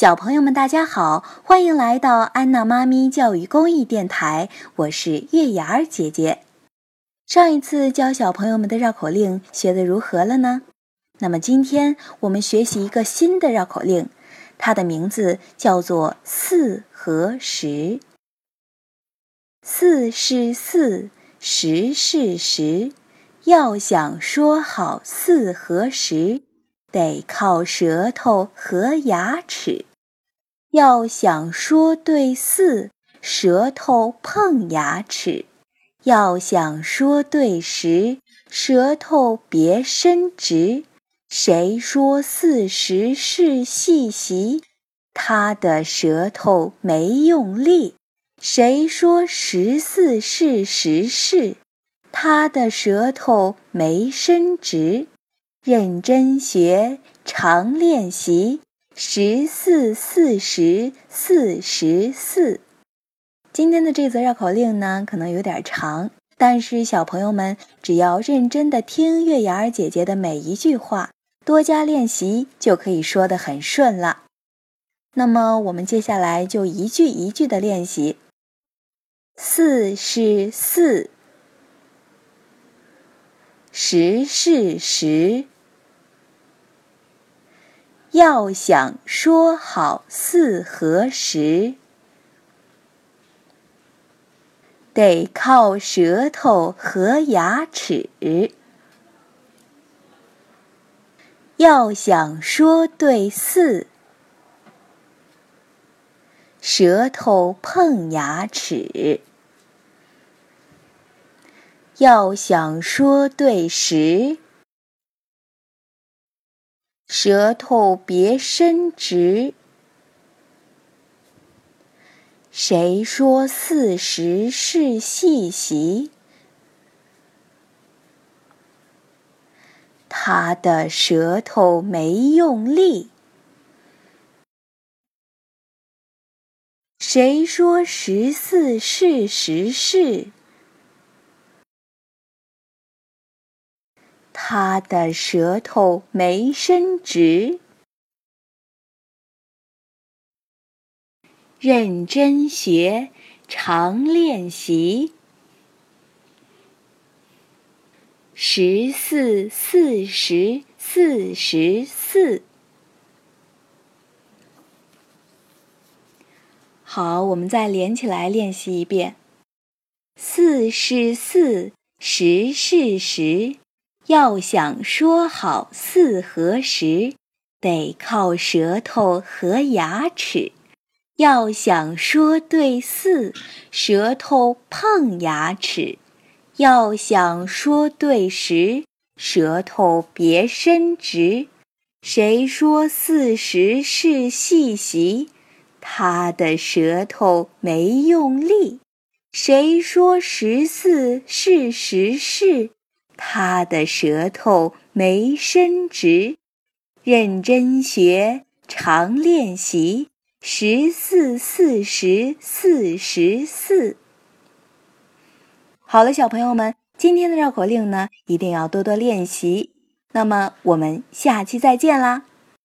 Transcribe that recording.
小朋友们，大家好，欢迎来到安娜妈咪教育公益电台，我是月牙儿姐姐。上一次教小朋友们的绕口令学得如何了呢？那么今天我们学习一个新的绕口令，它的名字叫做“四和十”。四是四，十是十，要想说好四和十，得靠舌头和牙齿。要想说对四，舌头碰牙齿；要想说对十，舌头别伸直。谁说四十是细习？他的舌头没用力。谁说十四是十事？他的舌头没伸直。认真学，常练习。十四四十四十四，今天的这则绕口令呢，可能有点长，但是小朋友们只要认真的听月牙儿姐姐的每一句话，多加练习，就可以说的很顺了。那么我们接下来就一句一句的练习。四是四，十是十。要想说好四和十，得靠舌头和牙齿。要想说对四，舌头碰牙齿。要想说对十。舌头别伸直。谁说四十是细习？他的舌头没用力。谁说十四是十事？他的舌头没伸直，认真学，常练习。十四四十四十四。好，我们再连起来练习一遍。四是四，十是十。要想说好四和十，得靠舌头和牙齿；要想说对四，舌头碰牙齿；要想说对十，舌头别伸直。谁说四十是细习？他的舌头没用力。谁说十四是十事？他的舌头没伸直，认真学，常练习。十四四十四十四。好了，小朋友们，今天的绕口令呢，一定要多多练习。那么，我们下期再见啦！